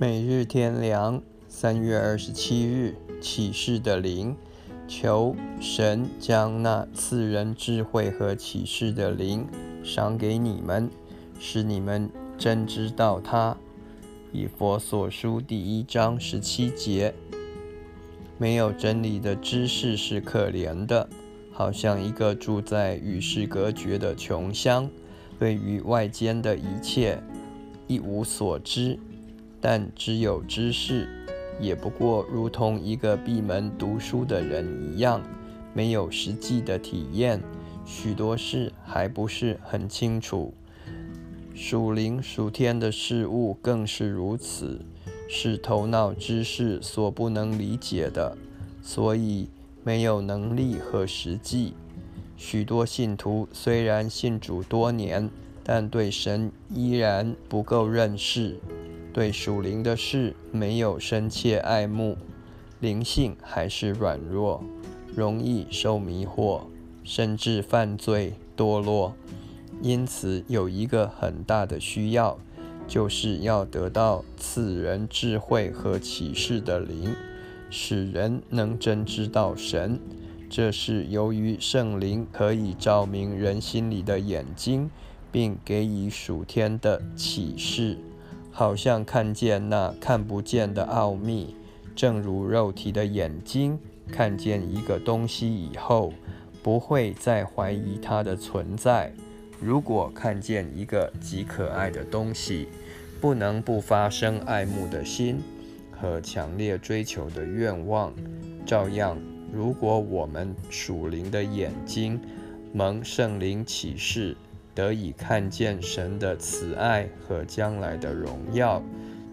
每日天良，三月二十七日，启示的灵，求神将那赐人智慧和启示的灵赏给你们，使你们真知道他。以佛所书第一章十七节，没有真理的知识是可怜的，好像一个住在与世隔绝的穷乡，对于外间的一切一无所知。但只有知识，也不过如同一个闭门读书的人一样，没有实际的体验，许多事还不是很清楚。属灵属天的事物更是如此，是头脑知识所不能理解的，所以没有能力和实际。许多信徒虽然信主多年，但对神依然不够认识。对属灵的事没有深切爱慕，灵性还是软弱，容易受迷惑，甚至犯罪堕落。因此，有一个很大的需要，就是要得到赐人智慧和启示的灵，使人能真知道神。这是由于圣灵可以照明人心里的眼睛，并给予属天的启示。好像看见那看不见的奥秘，正如肉体的眼睛看见一个东西以后，不会再怀疑它的存在。如果看见一个极可爱的东西，不能不发生爱慕的心和强烈追求的愿望。照样，如果我们属灵的眼睛蒙圣灵启示，得以看见神的慈爱和将来的荣耀，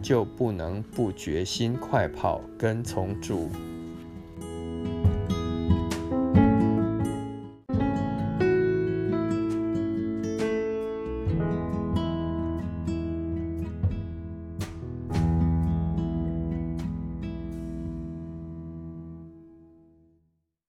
就不能不决心快跑跟从主。